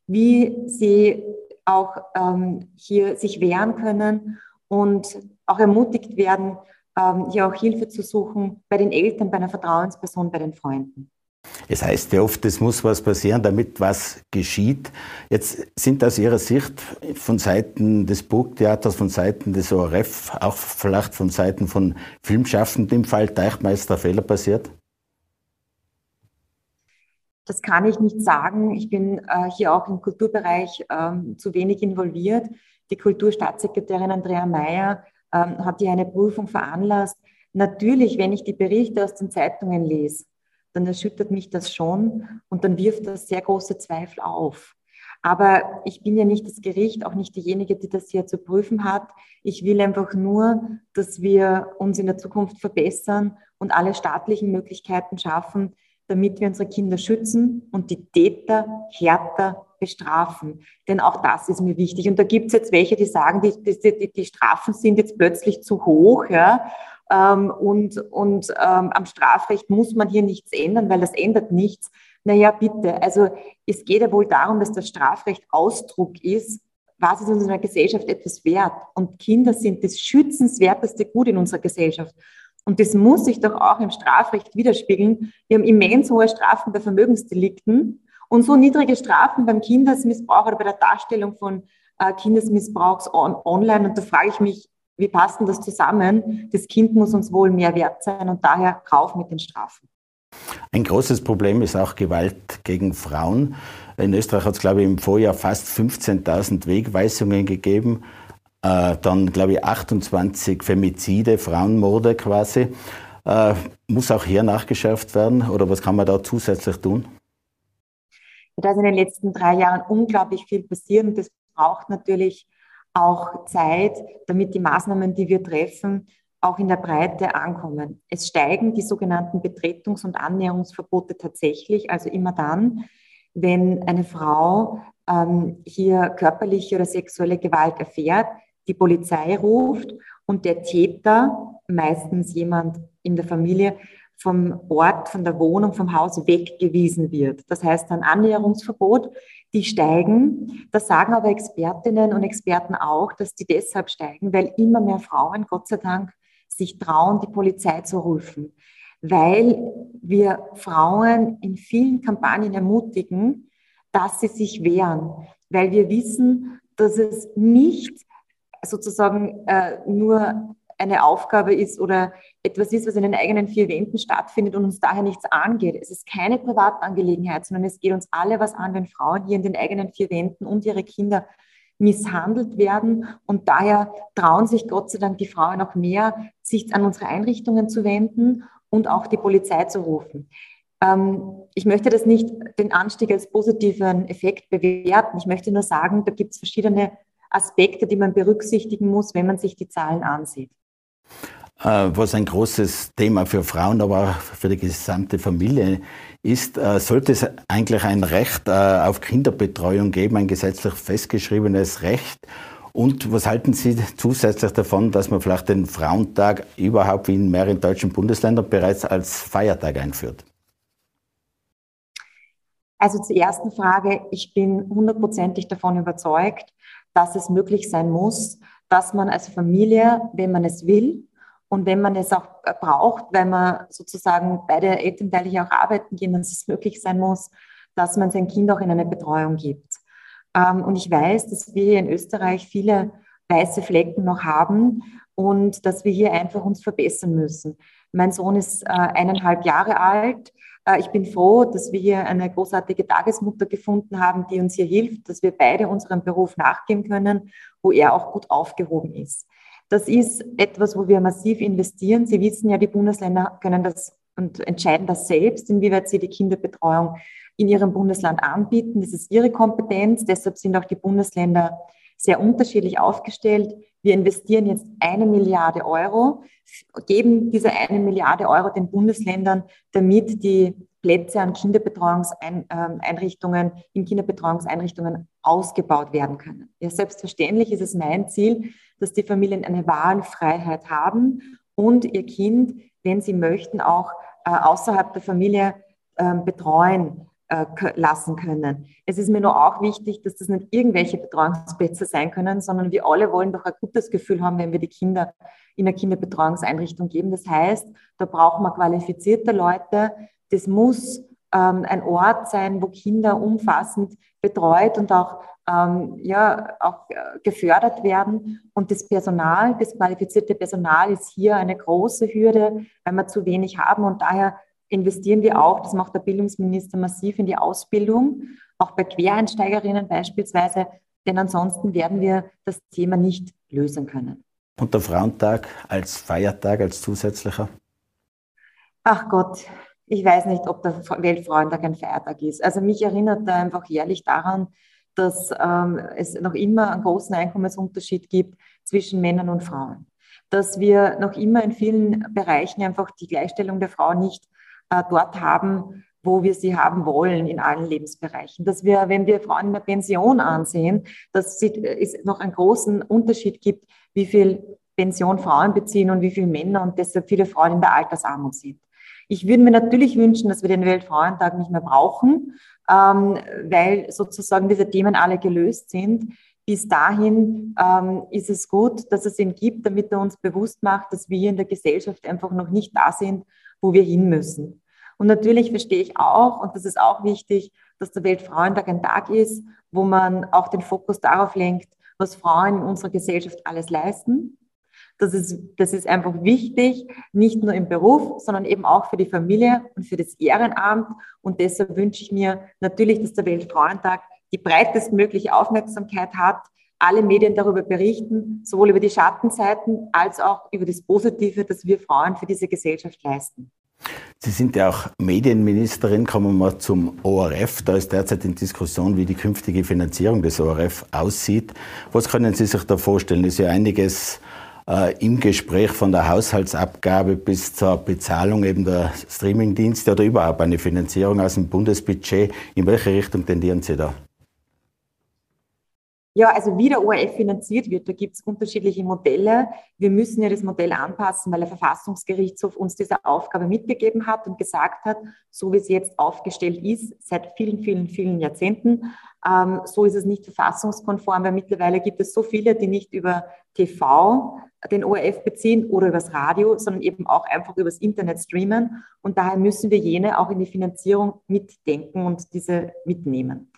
wie sie auch ähm, hier sich wehren können und auch ermutigt werden, ähm, hier auch Hilfe zu suchen bei den Eltern, bei einer Vertrauensperson, bei den Freunden. Es heißt ja oft, es muss was passieren, damit was geschieht. Jetzt sind aus Ihrer Sicht von Seiten des Burgtheaters, von Seiten des ORF, auch vielleicht von Seiten von Filmschaffenden im Fall Teichmeister Fehler passiert? Das kann ich nicht sagen. Ich bin äh, hier auch im Kulturbereich ähm, zu wenig involviert. Die Kulturstaatssekretärin Andrea Mayer ähm, hat hier eine Prüfung veranlasst. Natürlich, wenn ich die Berichte aus den Zeitungen lese, dann erschüttert mich das schon und dann wirft das sehr große Zweifel auf. Aber ich bin ja nicht das Gericht, auch nicht diejenige, die das hier zu prüfen hat. Ich will einfach nur, dass wir uns in der Zukunft verbessern und alle staatlichen Möglichkeiten schaffen, damit wir unsere Kinder schützen und die Täter härter bestrafen. Denn auch das ist mir wichtig. Und da gibt es jetzt welche, die sagen, die, die, die Strafen sind jetzt plötzlich zu hoch. Ja? Ähm, und und ähm, am Strafrecht muss man hier nichts ändern, weil das ändert nichts. Naja, bitte. Also es geht ja wohl darum, dass das Strafrecht Ausdruck ist, was ist unserer Gesellschaft etwas wert. Und Kinder sind das schützenswerteste Gut in unserer Gesellschaft. Und das muss sich doch auch im Strafrecht widerspiegeln. Wir haben immens hohe Strafen bei Vermögensdelikten und so niedrige Strafen beim Kindesmissbrauch oder bei der Darstellung von äh, Kindesmissbrauchs on online. Und da frage ich mich, wie passt denn das zusammen? Das Kind muss uns wohl mehr wert sein und daher Kauf mit den Strafen. Ein großes Problem ist auch Gewalt gegen Frauen. In Österreich hat es, glaube ich, im Vorjahr fast 15.000 Wegweisungen gegeben. Äh, dann, glaube ich, 28 Femizide, Frauenmorde quasi. Äh, muss auch hier nachgeschärft werden oder was kann man da zusätzlich tun? Da ist in den letzten drei Jahren unglaublich viel passiert und das braucht natürlich auch Zeit, damit die Maßnahmen, die wir treffen, auch in der Breite ankommen. Es steigen die sogenannten Betretungs- und Annäherungsverbote tatsächlich, also immer dann, wenn eine Frau ähm, hier körperliche oder sexuelle Gewalt erfährt, die Polizei ruft und der Täter, meistens jemand in der Familie, vom Ort, von der Wohnung, vom Haus weggewiesen wird. Das heißt ein Annäherungsverbot. Die steigen. Das sagen aber Expertinnen und Experten auch, dass die deshalb steigen, weil immer mehr Frauen, Gott sei Dank, sich trauen, die Polizei zu rufen. Weil wir Frauen in vielen Kampagnen ermutigen, dass sie sich wehren. Weil wir wissen, dass es nicht sozusagen äh, nur eine Aufgabe ist oder etwas ist, was in den eigenen vier Wänden stattfindet und uns daher nichts angeht. Es ist keine Privatangelegenheit, sondern es geht uns alle was an, wenn Frauen hier in den eigenen vier Wänden und ihre Kinder misshandelt werden. Und daher trauen sich Gott sei Dank die Frauen auch mehr, sich an unsere Einrichtungen zu wenden und auch die Polizei zu rufen. Ähm, ich möchte das nicht den Anstieg als positiven Effekt bewerten. Ich möchte nur sagen, da gibt es verschiedene Aspekte, die man berücksichtigen muss, wenn man sich die Zahlen ansieht. Äh, was ein großes Thema für Frauen, aber auch für die gesamte Familie ist, äh, sollte es eigentlich ein Recht äh, auf Kinderbetreuung geben, ein gesetzlich festgeschriebenes Recht. Und was halten Sie zusätzlich davon, dass man vielleicht den Frauentag überhaupt wie in mehreren deutschen Bundesländern bereits als Feiertag einführt? Also zur ersten Frage, ich bin hundertprozentig davon überzeugt, dass es möglich sein muss, dass man als Familie, wenn man es will und wenn man es auch braucht, weil man sozusagen beide Elternteile hier auch arbeiten gehen, dass es möglich sein muss, dass man sein Kind auch in eine Betreuung gibt. Ähm, und ich weiß, dass wir hier in Österreich viele weiße Flecken noch haben und dass wir hier einfach uns verbessern müssen. Mein Sohn ist äh, eineinhalb Jahre alt. Äh, ich bin froh, dass wir hier eine großartige Tagesmutter gefunden haben, die uns hier hilft, dass wir beide unserem Beruf nachgehen können, wo er auch gut aufgehoben ist. Das ist etwas, wo wir massiv investieren. Sie wissen ja, die Bundesländer können das und entscheiden das selbst, inwieweit sie die Kinderbetreuung in ihrem Bundesland anbieten. Das ist ihre Kompetenz. Deshalb sind auch die Bundesländer sehr unterschiedlich aufgestellt. Wir investieren jetzt eine Milliarde Euro, geben diese eine Milliarde Euro den Bundesländern, damit die Plätze an Kinderbetreuungseinrichtungen, in Kinderbetreuungseinrichtungen ausgebaut werden können. Ja, selbstverständlich ist es mein Ziel, dass die Familien eine Wahlfreiheit haben und ihr Kind, wenn sie möchten, auch äh, außerhalb der Familie äh, betreuen lassen können. Es ist mir nur auch wichtig, dass das nicht irgendwelche Betreuungsplätze sein können, sondern wir alle wollen doch ein gutes Gefühl haben, wenn wir die Kinder in eine Kinderbetreuungseinrichtung geben. Das heißt, da brauchen wir qualifizierte Leute. Das muss ähm, ein Ort sein, wo Kinder umfassend betreut und auch, ähm, ja, auch äh, gefördert werden. Und das Personal, das qualifizierte Personal ist hier eine große Hürde, weil wir zu wenig haben. Und daher investieren wir auch, das macht der Bildungsminister massiv in die Ausbildung, auch bei Quereinsteigerinnen beispielsweise, denn ansonsten werden wir das Thema nicht lösen können. Und der Frauentag als Feiertag, als zusätzlicher? Ach Gott, ich weiß nicht, ob der Weltfrauentag ein Feiertag ist. Also mich erinnert er einfach jährlich daran, dass ähm, es noch immer einen großen Einkommensunterschied gibt zwischen Männern und Frauen. Dass wir noch immer in vielen Bereichen einfach die Gleichstellung der Frau nicht äh, dort haben, wo wir sie haben wollen in allen Lebensbereichen. Dass wir, wenn wir Frauen in der Pension ansehen, dass es noch einen großen Unterschied gibt, wie viel Pension Frauen beziehen und wie viele Männer und deshalb viele Frauen in der Altersarmut sind. Ich würde mir natürlich wünschen, dass wir den Weltfrauentag nicht mehr brauchen, ähm, weil sozusagen diese Themen alle gelöst sind. Bis dahin ähm, ist es gut, dass es ihn gibt, damit er uns bewusst macht, dass wir in der Gesellschaft einfach noch nicht da sind, wo wir hin müssen. Und natürlich verstehe ich auch, und das ist auch wichtig, dass der Weltfrauentag ein Tag ist, wo man auch den Fokus darauf lenkt, was Frauen in unserer Gesellschaft alles leisten. Das ist, das ist einfach wichtig, nicht nur im Beruf, sondern eben auch für die Familie und für das Ehrenamt. Und deshalb wünsche ich mir natürlich, dass der Weltfrauentag die breitestmögliche Aufmerksamkeit hat, alle Medien darüber berichten, sowohl über die Schattenseiten als auch über das Positive, das wir Frauen für diese Gesellschaft leisten. Sie sind ja auch Medienministerin. Kommen wir mal zum ORF. Da ist derzeit in Diskussion, wie die künftige Finanzierung des ORF aussieht. Was können Sie sich da vorstellen? Ist ja einiges äh, im Gespräch von der Haushaltsabgabe bis zur Bezahlung eben der Streamingdienste oder überhaupt eine Finanzierung aus dem Bundesbudget. In welche Richtung tendieren Sie da? Ja, also wie der ORF finanziert wird, da gibt es unterschiedliche Modelle. Wir müssen ja das Modell anpassen, weil der Verfassungsgerichtshof uns diese Aufgabe mitgegeben hat und gesagt hat, so wie es jetzt aufgestellt ist, seit vielen, vielen, vielen Jahrzehnten, ähm, so ist es nicht verfassungskonform, weil mittlerweile gibt es so viele, die nicht über TV den ORF beziehen oder übers Radio, sondern eben auch einfach übers Internet streamen. Und daher müssen wir jene auch in die Finanzierung mitdenken und diese mitnehmen.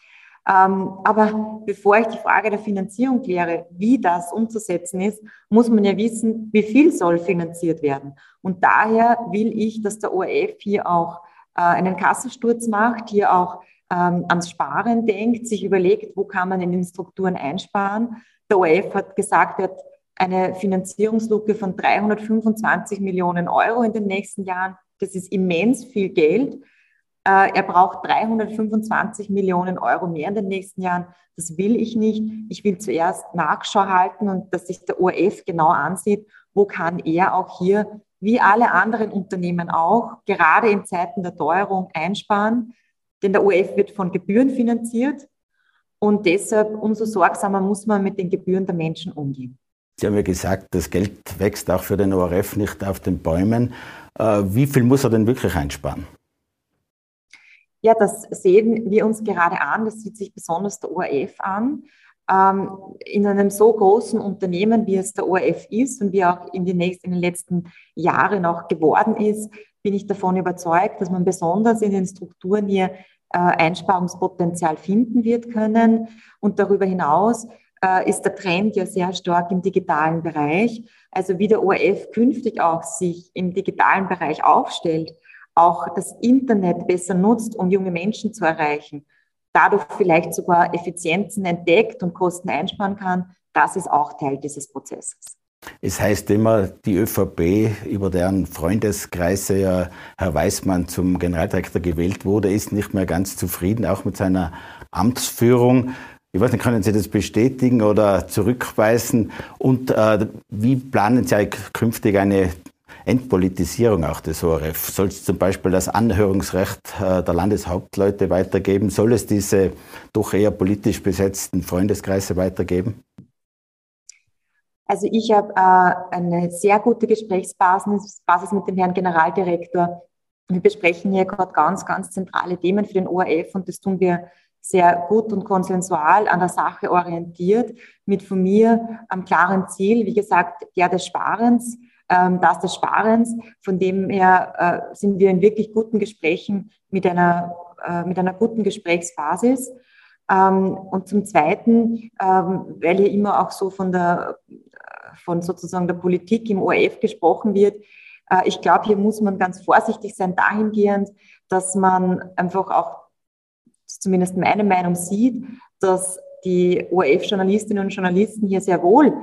Ähm, aber bevor ich die Frage der Finanzierung kläre, wie das umzusetzen ist, muss man ja wissen, wie viel soll finanziert werden. Und daher will ich, dass der ORF hier auch äh, einen Kassensturz macht, hier auch ähm, ans Sparen denkt, sich überlegt, wo kann man in den Strukturen einsparen. Der ORF hat gesagt, er hat eine Finanzierungslücke von 325 Millionen Euro in den nächsten Jahren. Das ist immens viel Geld. Äh, er braucht 325 Millionen Euro mehr in den nächsten Jahren. Das will ich nicht. Ich will zuerst Nachschau halten und dass sich der ORF genau ansieht, wo kann er auch hier, wie alle anderen Unternehmen auch, gerade in Zeiten der Teuerung einsparen. Denn der ORF wird von Gebühren finanziert und deshalb umso sorgsamer muss man mit den Gebühren der Menschen umgehen. Sie haben ja gesagt, das Geld wächst auch für den ORF nicht auf den Bäumen. Äh, wie viel muss er denn wirklich einsparen? Ja, das sehen wir uns gerade an. Das sieht sich besonders der ORF an. Ähm, in einem so großen Unternehmen, wie es der ORF ist und wie auch in, nächsten, in den letzten Jahren auch geworden ist, bin ich davon überzeugt, dass man besonders in den Strukturen hier äh, Einsparungspotenzial finden wird können. Und darüber hinaus äh, ist der Trend ja sehr stark im digitalen Bereich. Also wie der ORF künftig auch sich im digitalen Bereich aufstellt, auch das Internet besser nutzt, um junge Menschen zu erreichen, dadurch vielleicht sogar Effizienzen entdeckt und Kosten einsparen kann, das ist auch Teil dieses Prozesses. Es heißt immer, die ÖVP, über deren Freundeskreise ja Herr Weißmann zum Generaldirektor gewählt wurde, ist nicht mehr ganz zufrieden, auch mit seiner Amtsführung. Ich weiß nicht, können Sie das bestätigen oder zurückweisen? Und äh, wie planen Sie künftig eine Entpolitisierung auch des ORF? Soll es zum Beispiel das Anhörungsrecht äh, der Landeshauptleute weitergeben? Soll es diese doch eher politisch besetzten Freundeskreise weitergeben? Also ich habe äh, eine sehr gute Gesprächsbasis Basis mit dem Herrn Generaldirektor. Wir besprechen hier gerade ganz, ganz zentrale Themen für den ORF und das tun wir sehr gut und konsensual an der Sache orientiert, mit von mir am klaren Ziel, wie gesagt, der des Sparens ähm, das des Sparens. Von dem her äh, sind wir in wirklich guten Gesprächen mit einer, äh, mit einer guten Gesprächsbasis. Ähm, und zum Zweiten, ähm, weil hier immer auch so von der, von sozusagen der Politik im ORF gesprochen wird, äh, ich glaube, hier muss man ganz vorsichtig sein dahingehend, dass man einfach auch, zumindest meine Meinung sieht, dass die ORF-Journalistinnen und Journalisten hier sehr wohl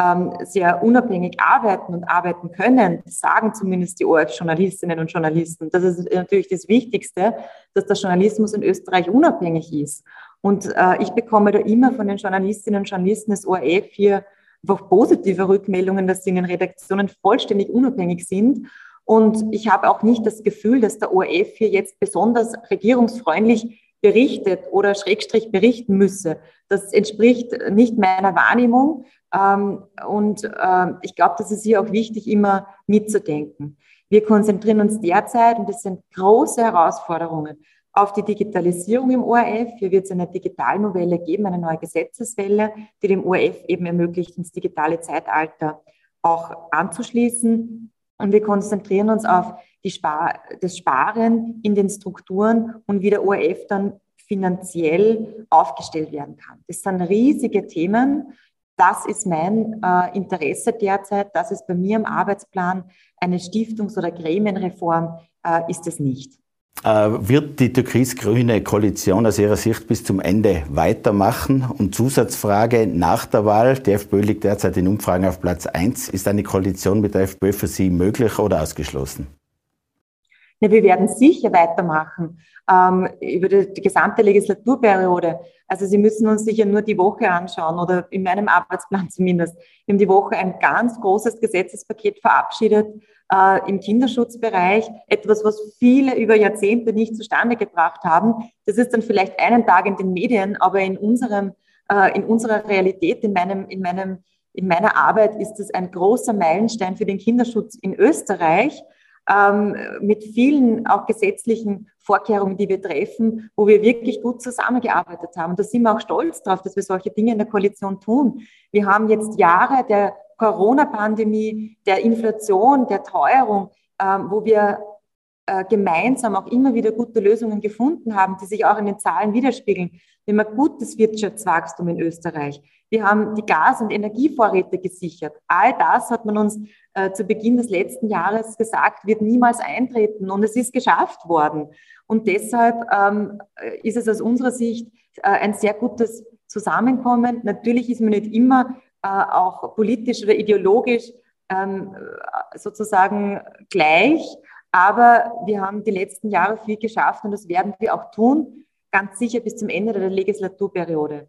ähm, sehr unabhängig arbeiten und arbeiten können, sagen zumindest die ORF-Journalistinnen und Journalisten. Das ist natürlich das Wichtigste, dass der Journalismus in Österreich unabhängig ist. Und äh, ich bekomme da immer von den Journalistinnen und Journalisten des ORF hier einfach positive Rückmeldungen, dass sie in den Redaktionen vollständig unabhängig sind. Und ich habe auch nicht das Gefühl, dass der ORF hier jetzt besonders regierungsfreundlich berichtet oder Schrägstrich berichten müsse. Das entspricht nicht meiner Wahrnehmung. Ähm, und ähm, ich glaube, das ist hier auch wichtig, immer mitzudenken. Wir konzentrieren uns derzeit, und das sind große Herausforderungen, auf die Digitalisierung im ORF. Hier wird es eine Digitalnovelle geben, eine neue Gesetzeswelle, die dem ORF eben ermöglicht, ins digitale Zeitalter auch anzuschließen. Und wir konzentrieren uns auf Spar das Sparen in den Strukturen und wie der ORF dann finanziell aufgestellt werden kann. Das sind riesige Themen das ist mein äh, Interesse derzeit. Das ist bei mir im Arbeitsplan. Eine Stiftungs- oder Gremienreform äh, ist es nicht. Äh, wird die türkis-grüne Koalition aus Ihrer Sicht bis zum Ende weitermachen? Und Zusatzfrage nach der Wahl, die FPÖ liegt derzeit in Umfragen auf Platz 1. Ist eine Koalition mit der FPÖ für Sie möglich oder ausgeschlossen? Ja, wir werden sicher weitermachen ähm, über die, die, gesamte Legislaturperiode. Also Sie müssen uns sicher nur die Woche anschauen oder in meinem Arbeitsplan [LAUGHS] zumindest. Wir haben die Woche ein ganz großes Gesetzespaket verabschiedet äh, im Kinderschutzbereich. Etwas, was viele über Jahrzehnte nicht zustande gebracht haben. Das ist dann vielleicht einen Tag in den Medien, aber in unserem, äh, in unserer Realität, in meinem, in meinem in meiner Arbeit ist es ein großer Meilenstein für den Kinderschutz in Österreich ähm, mit vielen auch gesetzlichen Vorkehrungen, die wir treffen, wo wir wirklich gut zusammengearbeitet haben. Und da sind wir auch stolz drauf, dass wir solche Dinge in der Koalition tun. Wir haben jetzt Jahre der Corona-Pandemie, der Inflation, der Teuerung, ähm, wo wir gemeinsam auch immer wieder gute Lösungen gefunden haben, die sich auch in den Zahlen widerspiegeln. Wir haben ein gutes Wirtschaftswachstum in Österreich. Wir haben die Gas- und Energievorräte gesichert. All das hat man uns äh, zu Beginn des letzten Jahres gesagt, wird niemals eintreten. Und es ist geschafft worden. Und deshalb ähm, ist es aus unserer Sicht äh, ein sehr gutes Zusammenkommen. Natürlich ist man nicht immer äh, auch politisch oder ideologisch ähm, sozusagen gleich. Aber wir haben die letzten Jahre viel geschafft und das werden wir auch tun, ganz sicher bis zum Ende der Legislaturperiode.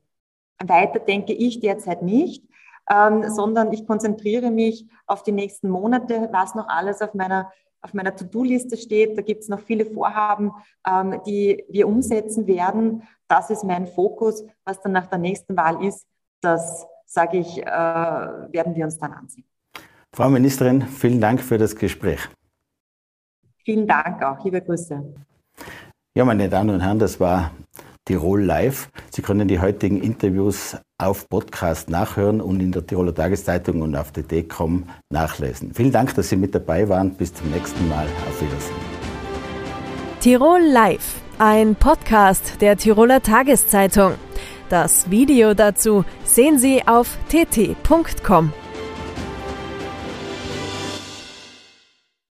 Weiter denke ich derzeit nicht, ähm, sondern ich konzentriere mich auf die nächsten Monate, was noch alles auf meiner, auf meiner To-Do-Liste steht. Da gibt es noch viele Vorhaben, ähm, die wir umsetzen werden. Das ist mein Fokus. Was dann nach der nächsten Wahl ist, das sage ich, äh, werden wir uns dann ansehen. Frau Ministerin, vielen Dank für das Gespräch. Vielen Dank auch. Liebe Grüße. Ja, meine Damen und Herren, das war Tirol Live. Sie können die heutigen Interviews auf Podcast nachhören und in der Tiroler Tageszeitung und auf der DECOM nachlesen. Vielen Dank, dass Sie mit dabei waren. Bis zum nächsten Mal. Auf Wiedersehen. Tirol Live, ein Podcast der Tiroler Tageszeitung. Das Video dazu sehen Sie auf tt.com.